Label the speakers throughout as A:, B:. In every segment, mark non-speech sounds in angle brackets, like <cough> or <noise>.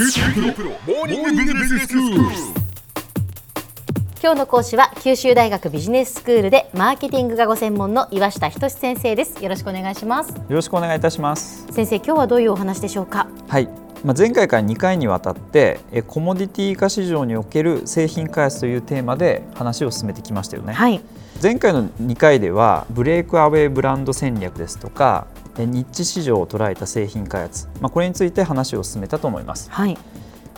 A: 今日の講師は九州大学ビジネススクールでマーケティングがご専門の岩下仁先生ですよろしくお願いします
B: よろしくお願いいたします。
A: 先生今日はどういうお話でしょうか？
B: はい。まあ、前回から2回にわたってえコモディティ化市場における製品開発というテーマで話を進めてきましたよね。
A: はい
B: 前回の2回ではブレイクアウェイブランド戦略ですとかえニッチ市場を捉えた製品開発、まあ、これについて話を進めたと思います。
A: はい。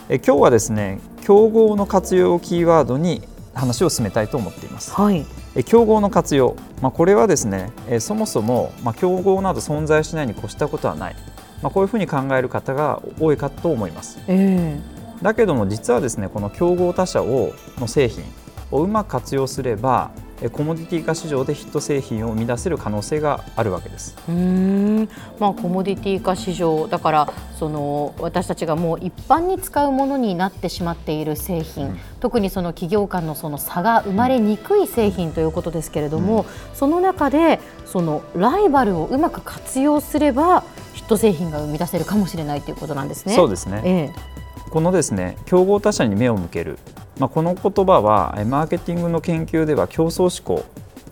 B: え今日はですね競合の活用をキーワードに話を進めたいと思っています。
A: はい。
B: え競合の活用、まあ、これはですね、えそもそも、まあ、競合など存在しないに越したことはない、まあ、こういうふうに考える方が多いかと思います。
A: え
B: だけども実はですねこの競合他社をの製品をうまく活用すればえコモディティ化市場でヒット製品を生み出せる可能性があるわけです。
A: うーん。まあコモディティ化市場だからその私たちがもう一般に使うものになってしまっている製品、
B: うん。
A: 特にその企業間のその差が生まれにくい製品ということですけれども、その中でそのライバルをうまく活用すればヒット製品が生み出せるかもしれないということなんですね。
B: そうですね。
A: ええ。
B: このですね競合他社に目を向ける、まあ、この言葉はえマーケティングの研究では競争志向、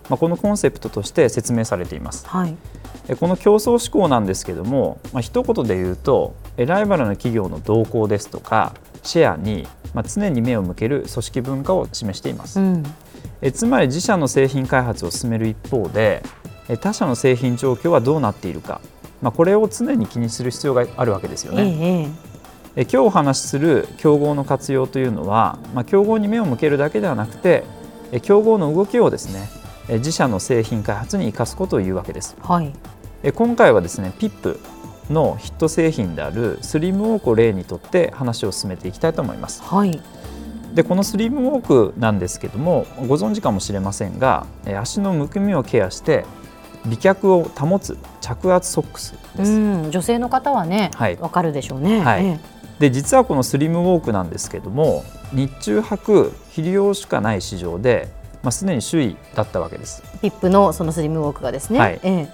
B: まあ、このコンセプトとして説明されています。
A: はい。
B: えこの競争志向なんですけども、まあ一言で言うとえライバルの企業の動向ですとかシェアに、まあ、常に目を向ける組織文化を示しています、
A: うん。
B: えつまり自社の製品開発を進める一方でえ他社の製品状況はどうなっているか、まあ、これを常に気にする必要があるわけですよ
A: え
B: ね、
A: え
B: え今日お話しする競合の活用というのは、まあ、競合に目を向けるだけではなくてえ競合の動きをですねえ自社の製品開発に生かすことを言うわけです。
A: はい。
B: え今回はですね PIP のヒット製品であるスリムウォークを例にとって話を進めていきたいと思います。
A: はい。
B: でこのスリムウォークなんですけどもご存知かもしれませんがえ足のむくみをケアして美脚を保つ着圧ソックスです、
A: うん、女性の方はね、
B: はい。
A: わかるでしょうね。
B: はい。
A: え
B: で実はこのスリムウォークなんですけども日中履く昼用しかない市場で、まあ、すでに首位だったわけです。
A: えピップのそのスリムウォークがですね。
B: はい。
A: え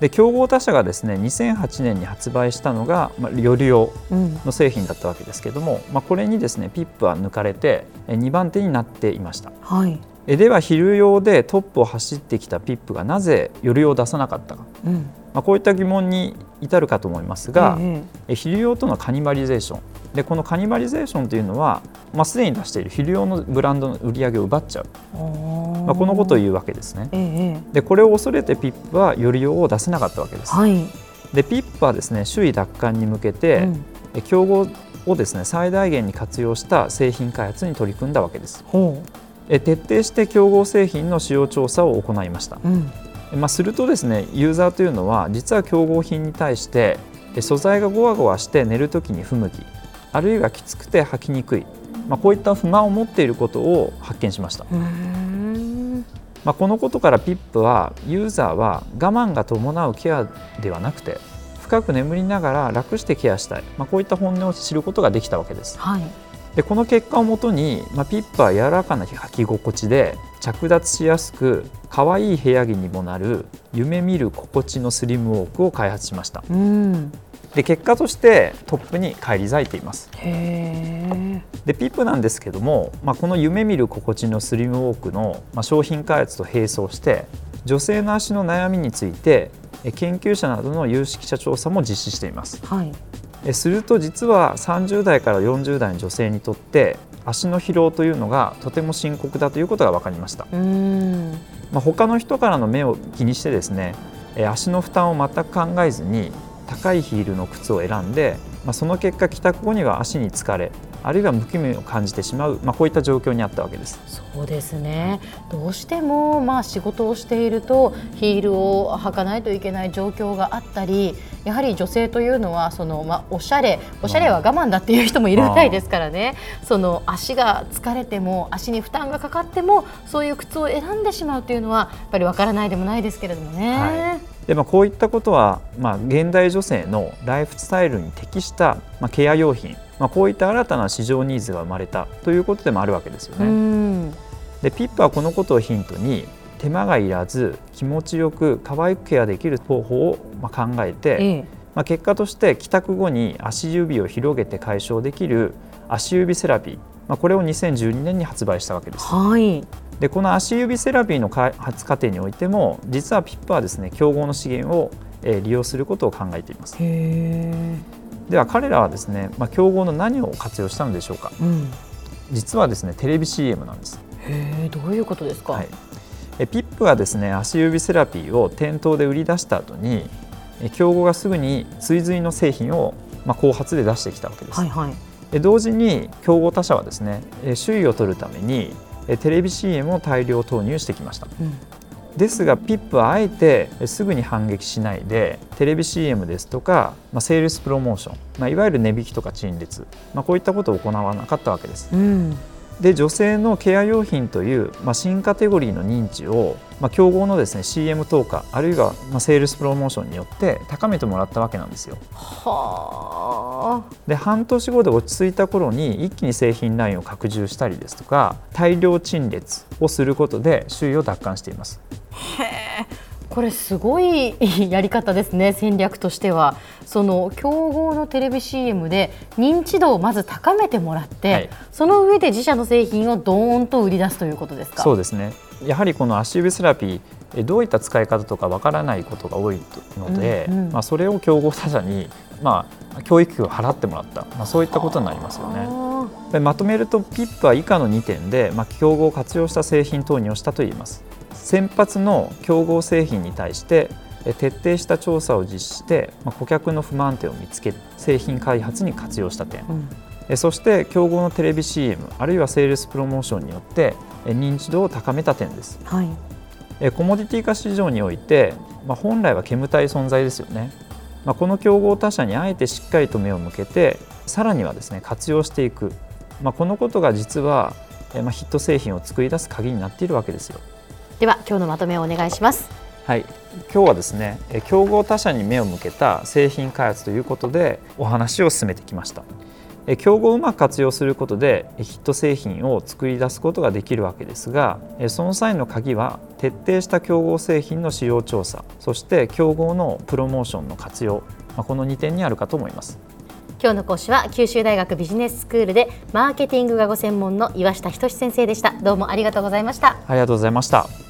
B: で競合他社がですね2008年に発売したのが、まあ、夜用
A: え、うん、
B: の製品だったわけですけども、まあ、これにですねピップは抜かれてえ2番手になっていました。
A: はい。
B: えでは昼用でトップを走ってきたピップがなぜ夜用を出さなかったか、
A: うん、
B: まあ、こういった疑問に至るかと思いますが、
A: え
B: え。昼用とのカニバリゼーション。でこのカニバリゼーションというのは、まあ、すでに出している昼用のブランドの売り上げを奪っちゃう、まあ、このことを言うわけですね。
A: え
B: でこれを恐れてピップは夜用を出せなかったわけです。
A: はい。
B: でピップはですね首位奪還に向けて、
A: うん。
B: え競合をですね最大限に活用した製品開発に取り組んだわけです。
A: ほ
B: え徹底して競合製品の使用調査を行いました、
A: う。うん。
B: えまあ、するとですねユーザーというのは実は競合品に対してえ素材がゴワゴワして寝るときに不向きあるいはきつくて履きにくい、まあ、こういった不満を持っていることを発見しました。まあ、このことからピップはユーザーは我慢が伴うケアではなくて深く眠りながら楽してケアしたい、まあ、こういった本音を知ることができたわけです
A: はい。
B: でこの結果をもとに、まあ、ピップは柔らかな履き心地で着脱しやすく可愛い部屋着にもなる夢見る心地のスリムウォークを開発しました
A: うん。
B: で結果としてトップに返り咲いています。でピップなんですけども、まあ、この夢見る心地のスリムウォークの、まあ、商品開発と並走して女性の足の悩みについてえ研究者などの有識者調査も実施しています
A: はい。
B: えすると実は30代から40代の女性にとって足の疲労というのがとても深刻だということが分かりました。まあ、他の人からの目を気にしてですねえ足の負担を全く考えずに高いヒールの靴を選んで、まあ、その結果帰宅後には足に疲れあるいはむくみを感じてしまう、まあ、こういった状況にあったわけです
A: そうですね。どうしてもまあ仕事をしているとヒールを履かないといけない状況があったり、やはり女性というのはそのまあおしゃれ、おしゃれは我慢だっていう人もいるみたいですからね。その足が疲れても足に負担がかかってもそういう靴を選んでしまうというのはやっぱりわからないでもないですけれどもね。
B: はいでまあ、こういったことは、まあ、現代女性のライフスタイルに適した、まあ、ケア用品、まあ、こういった新たな市場ニーズが生まれたということでもあるわけですよ
A: う
B: ね。
A: ん。
B: でピップはこのことをヒントに手間がいらず気持ちよく可愛くケアできる方法をまあ考えて、
A: ええ。
B: まあ、結果として帰宅後に足指を広げて解消できる足指セラピー、まあ、これを2012年に発売したわけです。
A: はい
B: でこの足指セラピーの開発過程においても実はピップはですね競合の資源を、え利用することを考えています。では彼らはですね、まあ、競合の何を活用したのでしょうか、うん、実はですねテレビ CM なんです。
A: へえどういうことですか、はい、
B: えピップがですね足指セラピーを店頭で売り出した後に競合がすぐに追随の製品を、まあ、後発で出してきたわけです。はいはい、同時に競合他社はですね首位を取るためにテレビ CM を大量投入してきました。うんですがピップはあえてすぐに反撃しないでテレビ CM ですとか、まあ、セールスプロモーション、まあ、いわゆる値引きとか陳列、まあ、こういったことを行わなかったわけです。うんで女性のケア用品という、まあ、新カテゴリーの認知を、まあ、競合のです、ね、CM 投下あるいは、まあ、セールスプロモーションによって高めてもらったわけなんですよ。はで半年後で落ち着いた頃に一気に製品ラインを拡充したりですとか大量陳列をすることで周囲を奪還しています。
A: へーこれすごいやり方ですね <laughs> 戦略としては。その競合のテレビ CM で認知度をまず高めてもらって、はい、その上で自社の製品をどーんと売り出すということですか？
B: そうですね。やはりこの足指セラピーどういった使い方とかわからないことが多いので、うんうん、まあ、それを競合他社に、まあ、教育費を払ってもらった、まあ、そういったことになりますよね。でまとめると PIP は以下の2点で、まあ、競合を活用した製品投入をしたといえます。先発の競合製品に対して徹底した調査を実施して顧客の不満点を見つけ製品開発に活用した点、うん、そして競合のテレビ CM あるいはセールスプロモーションによって認知度を高めた点です、はい、コモディティ化市場において、まあ、本来は煙たい存在ですよね、まあ、この競合他社にあえてしっかりと目を向けてさらにはですね活用していく、まあ、このことが実は、まあ、ヒット製品を作り出す鍵になっているわけですよ。
A: では今日のまとめをお願いします。
B: はい。今日はですね競合他社に目を向けた製品開発ということでお話を進めてきました。競合をうまく活用することでヒット製品を作り出すことができるわけですがその際の鍵は徹底した競合製品の使用調査そして競合のプロモーションの活用この2点にあるかと思います。
A: 今日の講師は九州大学ビジネススクールでマーケティングがご専門の岩下仁先生でした。どうもありがとうございました。
B: ありがとうございました